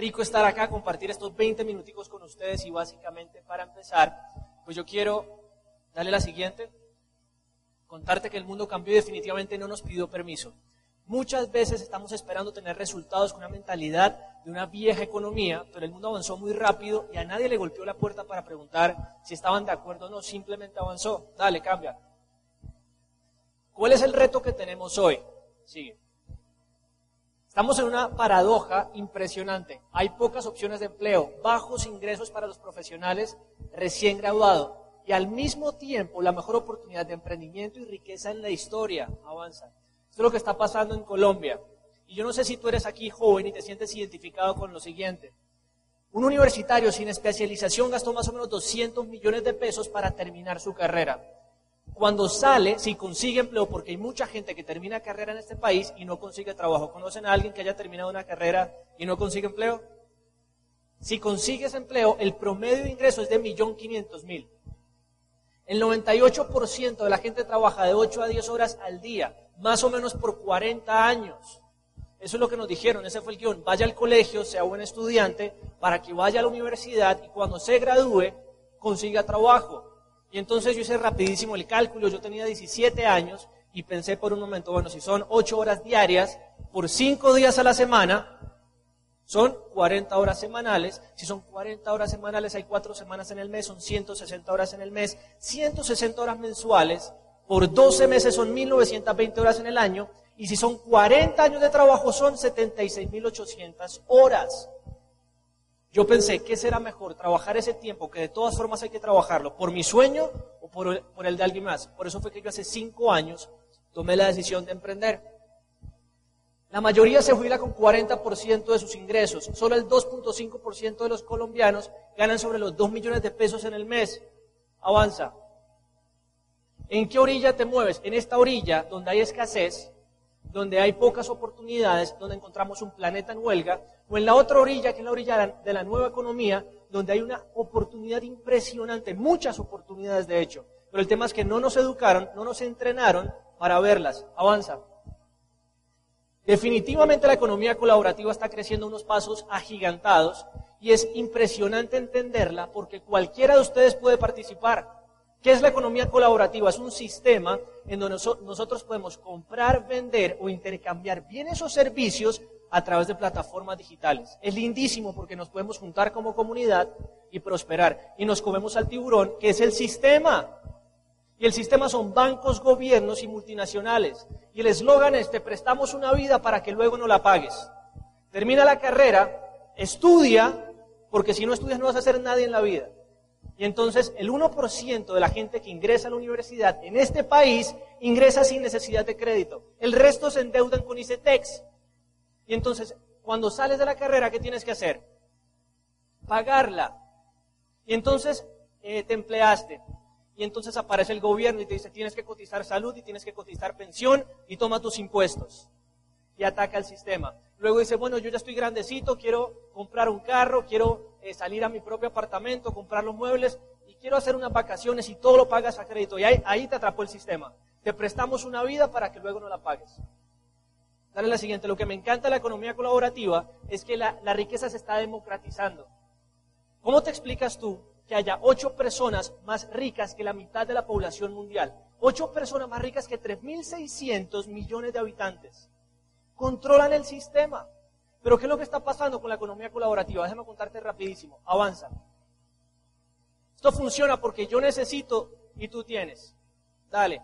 rico estar acá, compartir estos 20 minuticos con ustedes y básicamente para empezar, pues yo quiero darle la siguiente, contarte que el mundo cambió y definitivamente no nos pidió permiso. Muchas veces estamos esperando tener resultados con una mentalidad de una vieja economía, pero el mundo avanzó muy rápido y a nadie le golpeó la puerta para preguntar si estaban de acuerdo o no, simplemente avanzó. Dale, cambia. ¿Cuál es el reto que tenemos hoy? Sigue. Estamos en una paradoja impresionante. Hay pocas opciones de empleo, bajos ingresos para los profesionales recién graduados y al mismo tiempo la mejor oportunidad de emprendimiento y riqueza en la historia avanza. Esto es lo que está pasando en Colombia. Y yo no sé si tú eres aquí joven y te sientes identificado con lo siguiente. Un universitario sin especialización gastó más o menos 200 millones de pesos para terminar su carrera. Cuando sale, si consigue empleo, porque hay mucha gente que termina carrera en este país y no consigue trabajo. ¿Conocen a alguien que haya terminado una carrera y no consigue empleo? Si consigues empleo, el promedio de ingreso es de 1.500.000. El 98% de la gente trabaja de 8 a 10 horas al día, más o menos por 40 años. Eso es lo que nos dijeron, ese fue el guion. Vaya al colegio, sea buen estudiante, para que vaya a la universidad y cuando se gradúe consiga trabajo. Y entonces yo hice rapidísimo el cálculo, yo tenía 17 años y pensé por un momento, bueno, si son 8 horas diarias por 5 días a la semana, son 40 horas semanales. Si son 40 horas semanales, hay 4 semanas en el mes, son 160 horas en el mes, 160 horas mensuales, por 12 meses son 1920 horas en el año, y si son 40 años de trabajo, son 76.800 horas. Yo pensé, ¿qué será mejor? ¿Trabajar ese tiempo, que de todas formas hay que trabajarlo, por mi sueño o por el, por el de alguien más? Por eso fue que yo hace cinco años tomé la decisión de emprender. La mayoría se jubila con 40% de sus ingresos. Solo el 2.5% de los colombianos ganan sobre los 2 millones de pesos en el mes. Avanza. ¿En qué orilla te mueves? En esta orilla donde hay escasez, donde hay pocas oportunidades, donde encontramos un planeta en huelga, o en la otra orilla, que es la orilla de la nueva economía, donde hay una oportunidad impresionante, muchas oportunidades de hecho. Pero el tema es que no nos educaron, no nos entrenaron para verlas. Avanza. Definitivamente la economía colaborativa está creciendo unos pasos agigantados y es impresionante entenderla porque cualquiera de ustedes puede participar. ¿Qué es la economía colaborativa? Es un sistema en donde nosotros podemos comprar, vender o intercambiar bienes o servicios a través de plataformas digitales. Es lindísimo porque nos podemos juntar como comunidad y prosperar. Y nos comemos al tiburón, que es el sistema. Y el sistema son bancos, gobiernos y multinacionales. Y el eslogan es, te prestamos una vida para que luego no la pagues. Termina la carrera, estudia, porque si no estudias no vas a hacer nadie en la vida. Y entonces el 1% de la gente que ingresa a la universidad en este país ingresa sin necesidad de crédito. El resto se endeudan con ICETEX. Y entonces, cuando sales de la carrera, ¿qué tienes que hacer? Pagarla. Y entonces eh, te empleaste. Y entonces aparece el gobierno y te dice, tienes que cotizar salud y tienes que cotizar pensión y toma tus impuestos. Y ataca el sistema. Luego dice, bueno, yo ya estoy grandecito, quiero comprar un carro, quiero eh, salir a mi propio apartamento, comprar los muebles y quiero hacer unas vacaciones y todo lo pagas a crédito. Y ahí, ahí te atrapó el sistema. Te prestamos una vida para que luego no la pagues. Dale la siguiente. Lo que me encanta de la economía colaborativa es que la, la riqueza se está democratizando. ¿Cómo te explicas tú que haya ocho personas más ricas que la mitad de la población mundial? Ocho personas más ricas que 3.600 millones de habitantes. Controlan el sistema. Pero ¿qué es lo que está pasando con la economía colaborativa? Déjame contarte rapidísimo. Avanza. Esto funciona porque yo necesito y tú tienes. Dale.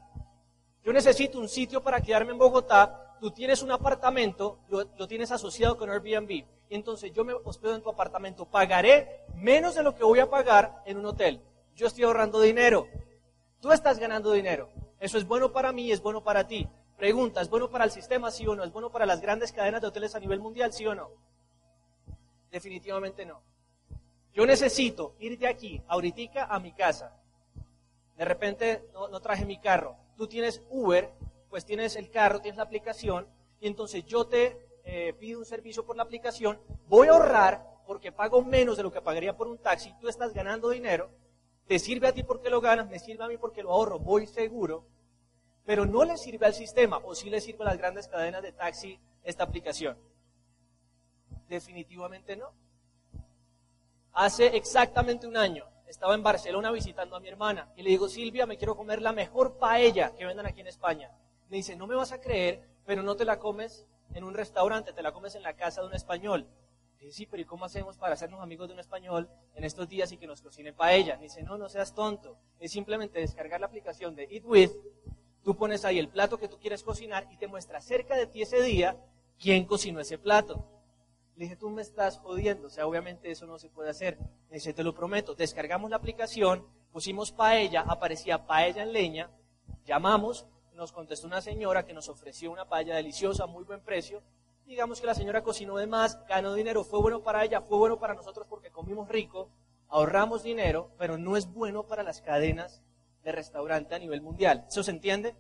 Yo necesito un sitio para quedarme en Bogotá. Tú tienes un apartamento, lo, tienes asociado con Airbnb. Y entonces yo me hospedo en tu apartamento. Pagaré menos de lo que voy a pagar en un hotel. Yo estoy ahorrando dinero. Tú estás ganando dinero. Eso es bueno para mí, es bueno para ti. Pregunta, ¿es bueno para el sistema, sí o no? ¿Es bueno para las grandes cadenas de hoteles a nivel mundial, sí o no? Definitivamente no. Yo necesito ir de aquí, ahorita, a mi casa. De repente no, traje mi carro. Tú tienes Uber, pues tienes el carro, tienes la aplicación, y entonces yo te eh, pido un servicio por la aplicación, voy a ahorrar porque pago menos de lo que pagaría por un taxi, tú estás ganando dinero, te sirve a ti porque lo ganas, me sirve a mí porque lo ahorro, voy seguro, pero no le sirve al sistema o sí le sirve a las grandes cadenas de taxi esta aplicación. Definitivamente no. Hace exactamente un año estaba en Barcelona visitando a mi hermana y le digo, Silvia, me quiero comer la mejor paella que vendan aquí en España. Me dice, no me vas a creer, pero no te la comes en un restaurante, te la comes en la casa de un español. Le sí, pero ¿y cómo hacemos para hacernos amigos de un español en estos días y que nos cocine paella? Me dice, no, no seas tonto. Es simplemente descargar la aplicación de Eat With, tú pones ahí el plato que tú quieres cocinar y te muestra cerca de ti ese día quién cocinó ese plato. Le dije, tú me estás jodiendo, o sea, obviamente eso no se puede hacer. Me dice, te lo prometo, descargamos la aplicación, pusimos paella, aparecía paella en leña, llamamos, nos contestó una señora que nos ofreció una paella deliciosa, muy buen precio. Digamos que la señora cocinó de más, ganó dinero, fue bueno para ella, fue bueno para nosotros porque comimos rico, ahorramos dinero, pero no es bueno para las cadenas de restaurante a nivel mundial. ¿Eso se entiende?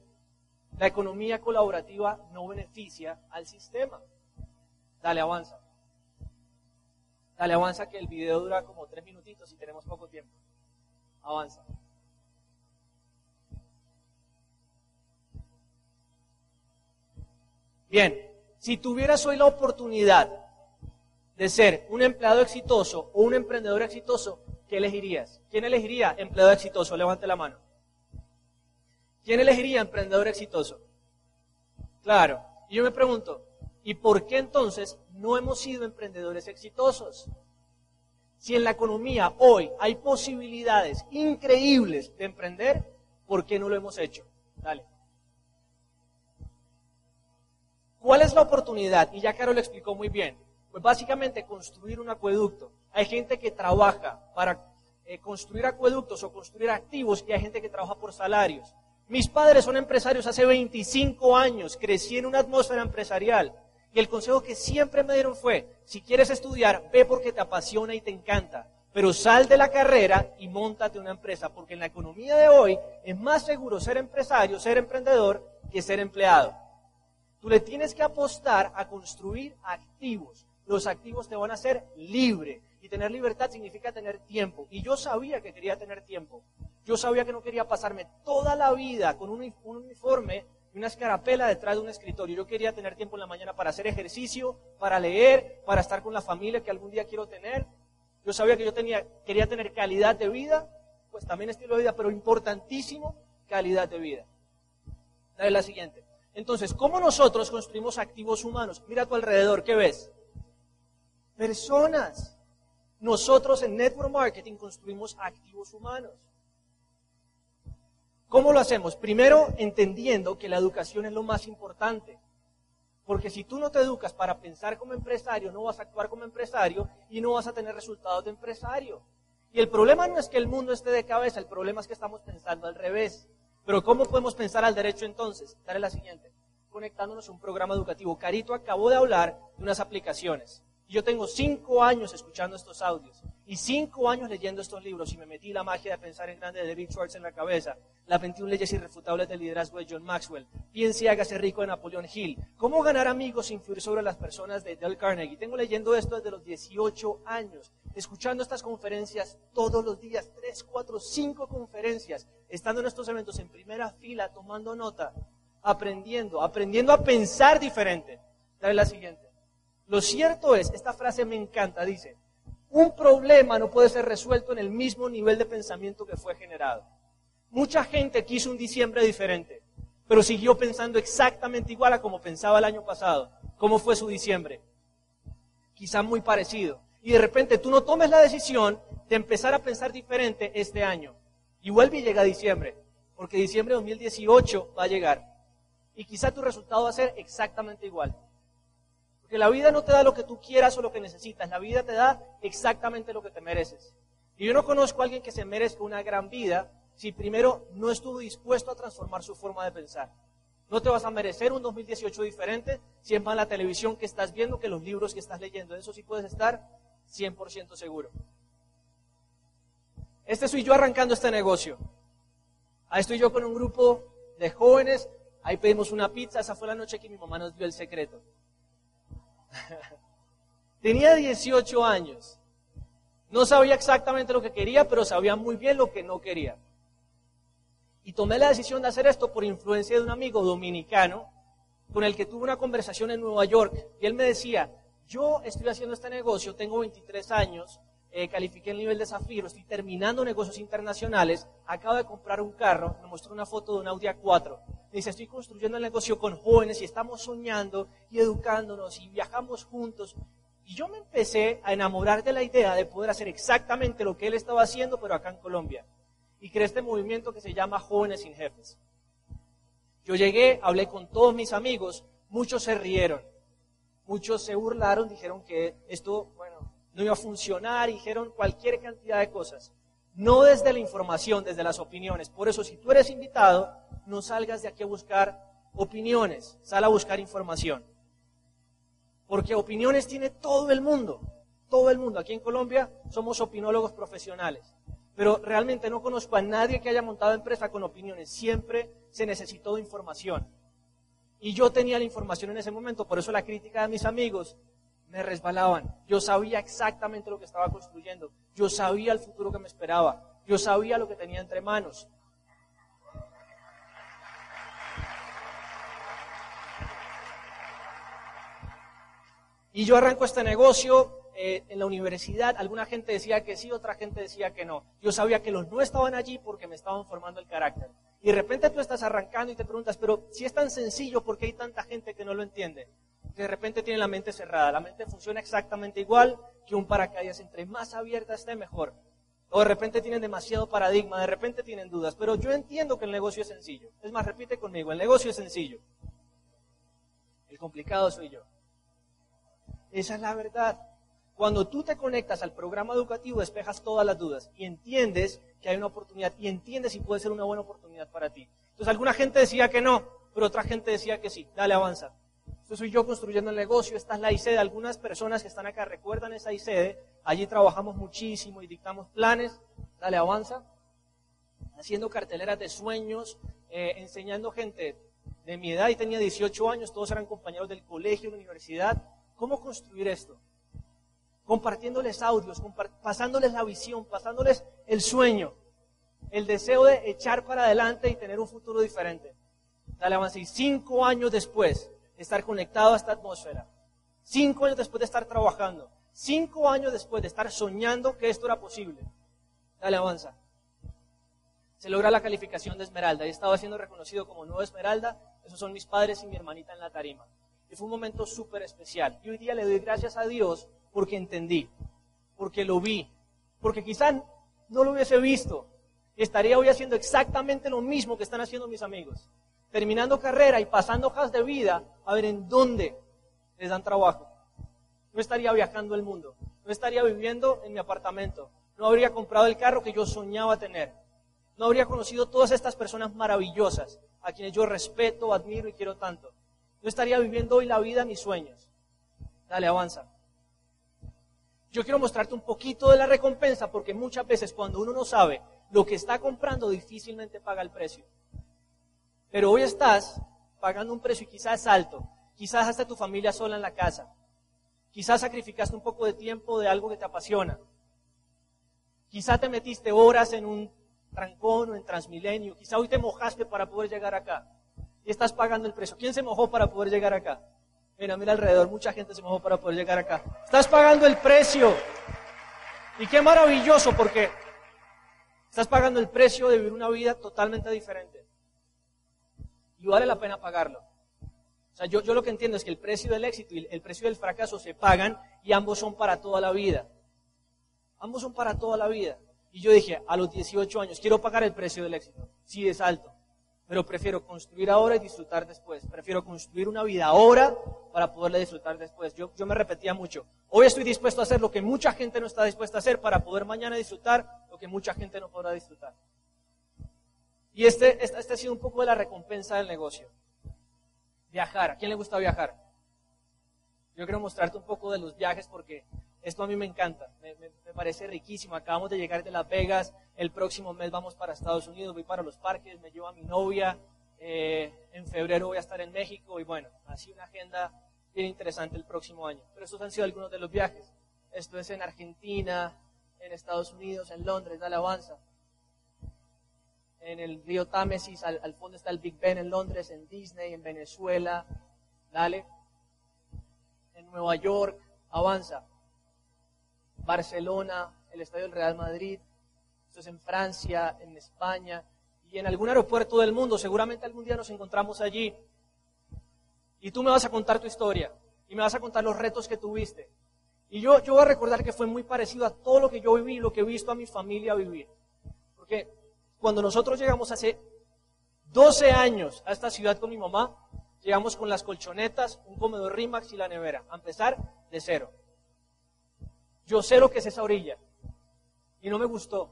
La economía colaborativa no beneficia al sistema. Dale, avanza. Dale, avanza que el video dura como tres minutitos y tenemos poco tiempo. Avanza. Bien, si tuvieras hoy la oportunidad de ser un empleado exitoso o un emprendedor exitoso, ¿qué elegirías? ¿Quién elegiría empleado exitoso? Levante la mano. ¿Quién elegiría emprendedor exitoso? Claro. Y yo me pregunto, ¿y por qué entonces no hemos sido emprendedores exitosos? Si en la economía hoy hay posibilidades increíbles de emprender, ¿por qué no lo hemos hecho? Dale. ¿Cuál es la oportunidad? Y ya Caro lo explicó muy bien. Pues básicamente construir un acueducto. Hay gente que trabaja para eh, construir acueductos o construir activos y hay gente que trabaja por salarios. Mis padres son empresarios hace 25 años, crecí en una atmósfera empresarial. Y el consejo que siempre me dieron fue, si quieres estudiar, ve porque te apasiona y te encanta. Pero sal de la carrera y montate una empresa, porque en la economía de hoy es más seguro ser empresario, ser emprendedor, que ser empleado. Tú le tienes que apostar a construir activos. Los activos te van a hacer libre. Y tener libertad significa tener tiempo. Y yo sabía que quería tener tiempo. Yo sabía que no quería pasarme toda la vida con un uniforme y una escarapela detrás de un escritorio. Yo quería tener tiempo en la mañana para hacer ejercicio, para leer, para estar con la familia que algún día quiero tener. Yo sabía que yo tenía, quería tener calidad de vida, pues también estilo de vida, pero importantísimo, calidad de vida. Dale la siguiente. Entonces, ¿cómo nosotros construimos activos humanos? Mira a tu alrededor, ¿qué ves? Personas. Nosotros en Network Marketing construimos activos humanos. ¿Cómo lo hacemos? Primero, entendiendo que la educación es lo más importante. Porque si tú no te educas para pensar como empresario, no vas a actuar como empresario y no vas a tener resultados de empresario. Y el problema no es que el mundo esté de cabeza, el problema es que estamos pensando al revés. Pero ¿cómo podemos pensar al derecho entonces? Dale la siguiente. Conectándonos a un programa educativo. Carito acabó de hablar de unas aplicaciones. Yo tengo cinco años escuchando estos audios y cinco años leyendo estos libros y me metí la magia de pensar en grande de David Schwartz en la cabeza. Las 21 leyes irrefutables del liderazgo de John Maxwell. Piense y hágase rico de Napoleón Hill. Cómo ganar amigos e influir sobre las personas de Dale Carnegie. Tengo leyendo esto desde los 18 años, escuchando estas conferencias todos los días, tres, cuatro, cinco conferencias, estando en estos eventos en primera fila, tomando nota, aprendiendo, aprendiendo a pensar diferente. Dale la siguiente. Lo cierto es, esta frase me encanta, dice, un problema no puede ser resuelto en el mismo nivel de pensamiento que fue generado. Mucha gente quiso un diciembre diferente, pero siguió pensando exactamente igual a como pensaba el año pasado. ¿Cómo fue su diciembre? Quizá muy parecido. Y de repente tú no tomes la decisión de empezar a pensar diferente este año. Y vuelve y llega diciembre, porque diciembre de 2018 va a llegar. Y quizá tu resultado va a ser exactamente igual. Porque la vida no te da lo que tú quieras o lo que necesitas, la vida te da exactamente lo que te mereces. Y yo no conozco a alguien que se merezca una gran vida si primero no estuvo dispuesto a transformar su forma de pensar. No te vas a merecer un 2018 diferente si es más la televisión que estás viendo que los libros que estás leyendo. De eso sí puedes estar 100% seguro. Este soy yo arrancando este negocio. Ahí estoy yo con un grupo de jóvenes. Ahí pedimos una pizza. Esa fue la noche que mi mamá nos dio el secreto. Tenía 18 años. No sabía exactamente lo que quería, pero sabía muy bien lo que no quería. Y tomé la decisión de hacer esto por influencia de un amigo dominicano con el que tuve una conversación en Nueva York. Y él me decía, yo estoy haciendo este negocio, tengo 23 años, eh, califiqué el nivel de Zafiro, estoy terminando negocios internacionales, acabo de comprar un carro, me mostró una foto de un Audi A4. dice, estoy construyendo el negocio con jóvenes y estamos soñando y educándonos y viajamos juntos. Y yo me empecé a enamorar de la idea de poder hacer exactamente lo que él estaba haciendo, pero acá en Colombia. Y creé este movimiento que se llama Jóvenes sin Jefes. Yo llegué, hablé con todos mis amigos, muchos se rieron, muchos se burlaron, dijeron que esto, no iba a funcionar, dijeron cualquier cantidad de cosas. No desde la información, desde las opiniones. Por eso, si tú eres invitado, no salgas de aquí a buscar opiniones, sal a buscar información. Porque opiniones tiene todo el mundo, todo el mundo. Aquí en Colombia somos opinólogos profesionales. Pero realmente no conozco a nadie que haya montado empresa con opiniones. Siempre se necesitó información. Y yo tenía la información en ese momento, por eso la crítica de mis amigos me resbalaban. Yo sabía exactamente lo que estaba construyendo. Yo sabía el futuro que me esperaba. Yo sabía lo que tenía entre manos. Y yo arranco este negocio eh, en la universidad. Alguna gente decía que sí, otra gente decía que no. Yo sabía que los no estaban allí porque me estaban formando el carácter. Y de repente tú estás arrancando y te preguntas, pero si es tan sencillo, ¿por qué hay tanta gente que no lo entiende? De repente tienen la mente cerrada. La mente funciona exactamente igual que un paracaídas. Entre más abierta esté, mejor. O de repente tienen demasiado paradigma, de repente tienen dudas. Pero yo entiendo que el negocio es sencillo. Es más, repite conmigo, el negocio es sencillo. El complicado soy yo. Esa es la verdad. Cuando tú te conectas al programa educativo, despejas todas las dudas y entiendes que hay una oportunidad y entiendes si puede ser una buena oportunidad para ti. Entonces, alguna gente decía que no, pero otra gente decía que sí. Dale, avanza. Esto soy yo construyendo el negocio, esta es la ICD. Algunas personas que están acá recuerdan esa ICD. Allí trabajamos muchísimo y dictamos planes. Dale, avanza. Haciendo carteleras de sueños, eh, enseñando gente de mi edad y tenía 18 años, todos eran compañeros del colegio, de la universidad. ¿Cómo construir esto? Compartiéndoles audios, pasándoles la visión, pasándoles el sueño, el deseo de echar para adelante y tener un futuro diferente. Dale, avanza. Y cinco años después, estar conectado a esta atmósfera. Cinco años después de estar trabajando. Cinco años después de estar soñando que esto era posible. Dale, avanza. Se logra la calificación de Esmeralda. He estado siendo reconocido como nuevo Esmeralda. Esos son mis padres y mi hermanita en la tarima. Y fue un momento súper especial. Y hoy día le doy gracias a Dios porque entendí, porque lo vi, porque quizá no lo hubiese visto. Estaría hoy haciendo exactamente lo mismo que están haciendo mis amigos terminando carrera y pasando hojas de vida a ver en dónde les dan trabajo. No estaría viajando el mundo, no estaría viviendo en mi apartamento, no habría comprado el carro que yo soñaba tener, no habría conocido todas estas personas maravillosas a quienes yo respeto, admiro y quiero tanto. No estaría viviendo hoy la vida mis sueños. Dale, avanza. Yo quiero mostrarte un poquito de la recompensa porque muchas veces cuando uno no sabe lo que está comprando difícilmente paga el precio. Pero hoy estás pagando un precio y quizás alto. Quizás hasta tu familia sola en la casa. Quizás sacrificaste un poco de tiempo de algo que te apasiona. Quizás te metiste horas en un trancón o en Transmilenio. Quizás hoy te mojaste para poder llegar acá. Y estás pagando el precio. ¿Quién se mojó para poder llegar acá? Mira, mira alrededor, mucha gente se mojó para poder llegar acá. Estás pagando el precio. Y qué maravilloso porque estás pagando el precio de vivir una vida totalmente diferente y vale la pena pagarlo. O sea, yo, yo lo que entiendo es que el precio del éxito y el precio del fracaso se pagan y ambos son para toda la vida. Ambos son para toda la vida. Y yo dije, a los 18 años, quiero pagar el precio del éxito. Sí, es alto. Pero prefiero construir ahora y disfrutar después. Prefiero construir una vida ahora para poderla disfrutar después. Yo, yo me repetía mucho. Hoy estoy dispuesto a hacer lo que mucha gente no está dispuesta a hacer para poder mañana disfrutar lo que mucha gente no podrá disfrutar. Y este, este, ha sido un poco de la recompensa del negocio. Viajar. ¿A quién le gusta viajar? Yo quiero mostrarte un poco de los viajes porque esto a mí me encanta. Me, parece riquísimo. Acabamos de llegar de Las Vegas. El próximo mes vamos para Estados Unidos. Voy para los parques. Me llevo a mi novia. Eh, en febrero voy a estar en México. Y bueno, así una agenda bien interesante el próximo año. Pero estos han sido algunos de los viajes. Esto es en Argentina, en Estados Unidos, en Londres, de alabanza en el río Támesis, al, fondo está el Big Ben en Londres, en Disney, en Venezuela, dale, en Nueva York, avanza. Barcelona, el Estadio del Real Madrid, en Francia, en España y en algún aeropuerto del mundo. Seguramente algún día nos encontramos allí. Y tú me vas a contar tu historia y me vas a contar los retos que tuviste. Y yo, yo voy a recordar que fue muy parecido a todo lo que yo viví, lo que he visto a mi familia vivir. Porque cuando nosotros llegamos hace 12 años a esta ciudad con mi mamá, llegamos con las colchonetas, un comedor Rimax y la nevera, a empezar de cero. Yo sé lo que es esa orilla y no me gustó.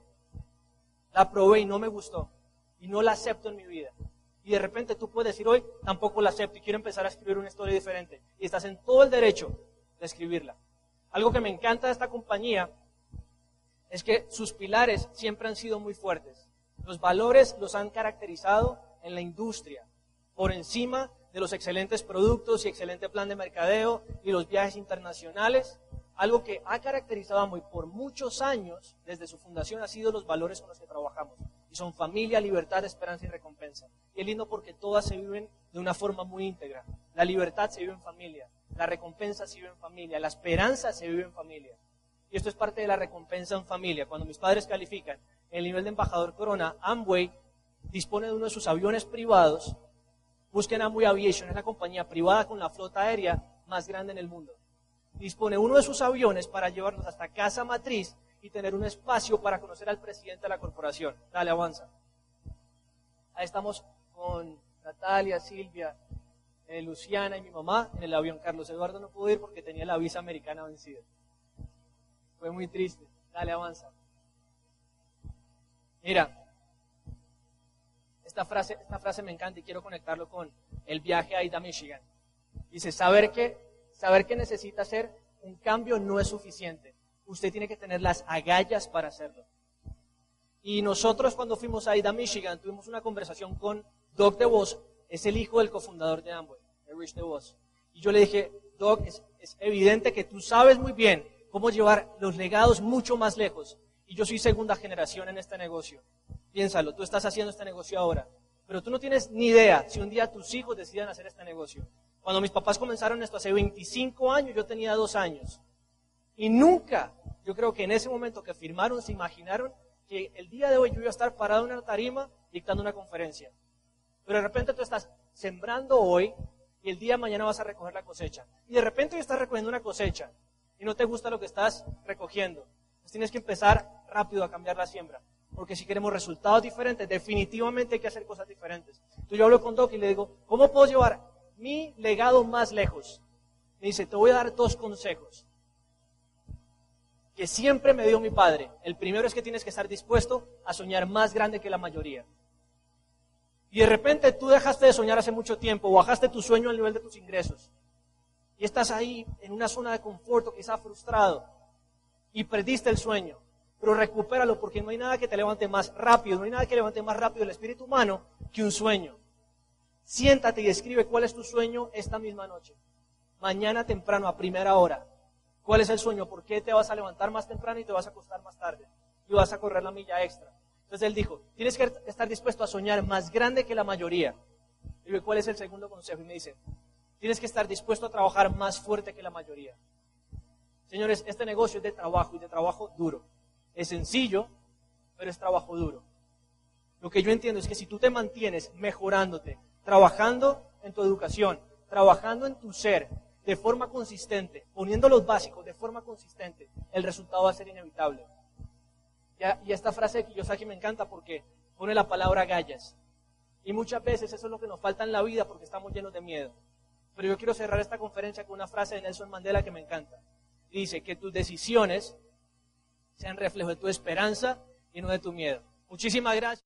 La probé y no me gustó y no la acepto en mi vida. Y de repente tú puedes decir hoy, tampoco la acepto y quiero empezar a escribir una historia diferente. Y estás en todo el derecho de escribirla. Algo que me encanta de esta compañía es que sus pilares siempre han sido muy fuertes. Los valores los han caracterizado en la industria, por encima de los excelentes productos y excelente plan de mercadeo y los viajes internacionales. Algo que ha caracterizado a muy por muchos años, desde su fundación, ha sido los valores con los que trabajamos. Y son familia, libertad, esperanza y recompensa. Y es lindo porque todas se viven de una forma muy íntegra. La libertad se vive en familia, la recompensa se vive en familia, la esperanza se vive en familia. Y esto es parte de la recompensa en familia. Cuando mis padres califican el nivel de embajador Corona, Amway dispone de uno de sus aviones privados. Busquen Amway Aviation, es la compañía privada con la flota aérea más grande en el mundo. Dispone uno de sus aviones para llevarnos hasta casa matriz y tener un espacio para conocer al presidente de la corporación. Dale, avanza. Ahí estamos con Natalia, Silvia, eh, Luciana y mi mamá en el avión. Carlos Eduardo no pudo ir porque tenía la visa americana vencida. Fue muy triste. Dale, avanza. Mira, esta frase, esta frase me encanta y quiero conectarlo con el viaje a Ida, Michigan. Dice, saber que, saber que necesita hacer un cambio no es suficiente. Usted tiene que tener las agallas para hacerlo. Y nosotros cuando fuimos a Ida, Michigan, tuvimos una conversación con Doc DeVos, es el hijo del cofundador de Amway, de Rich DeVos. Y yo le dije, Doc, es, es evidente que tú sabes muy bien cómo llevar los legados mucho más lejos. Y yo soy segunda generación en este negocio. Piénsalo, tú estás haciendo este negocio ahora, pero tú no tienes ni idea si un día tus hijos decidan hacer este negocio. Cuando mis papás comenzaron esto hace 25 años, yo tenía dos años. Y nunca, yo creo que en ese momento que firmaron, se imaginaron que el día de hoy yo iba a estar parado en una tarima dictando una conferencia. Pero de repente tú estás sembrando hoy y el día de mañana vas a recoger la cosecha. Y de repente hoy estás recogiendo una cosecha y no te gusta lo que estás recogiendo. Pues tienes que empezar rápido a cambiar la siembra. Porque si queremos resultados diferentes, definitivamente hay que hacer cosas diferentes. Entonces yo hablo con Doc y le digo, ¿cómo puedo llevar mi legado más lejos? Me dice, te voy a dar dos consejos que siempre me dio mi padre. El primero es que tienes que estar dispuesto a soñar más grande que la mayoría. Y de repente tú dejaste de soñar hace mucho tiempo, bajaste tu sueño al nivel de tus ingresos. Y estás ahí en una zona de confort, quizá frustrado, y perdiste el sueño pero recupéralo porque no hay nada que te levante más rápido, no hay nada que levante más rápido el espíritu humano que un sueño. Siéntate y escribe cuál es tu sueño esta misma noche. Mañana temprano, a primera hora. ¿Cuál es el sueño? ¿Por qué te vas a levantar más temprano y te vas a acostar más tarde? Y vas a correr la milla extra. Entonces él dijo, tienes que estar dispuesto a soñar más grande que la mayoría. Y digo, ¿cuál es el segundo consejo? Y me dice, tienes que estar dispuesto a trabajar más fuerte que la mayoría. Señores, este negocio es de trabajo y de trabajo duro. Es sencillo, pero es trabajo duro. Lo que yo entiendo es que si tú te mantienes mejorándote, trabajando en tu educación, trabajando en tu ser de forma consistente, poniendo los básicos de forma consistente, el resultado va a ser inevitable. Y esta frase de Kiyosaki me encanta porque pone la palabra gallas. Y muchas veces eso es lo que nos falta en la vida porque estamos llenos de miedo. Pero yo quiero cerrar esta conferencia con una frase de Nelson Mandela que me encanta. Dice que tus decisiones sean reflejo de tu esperanza y no de tu miedo. Muchísimas gracias.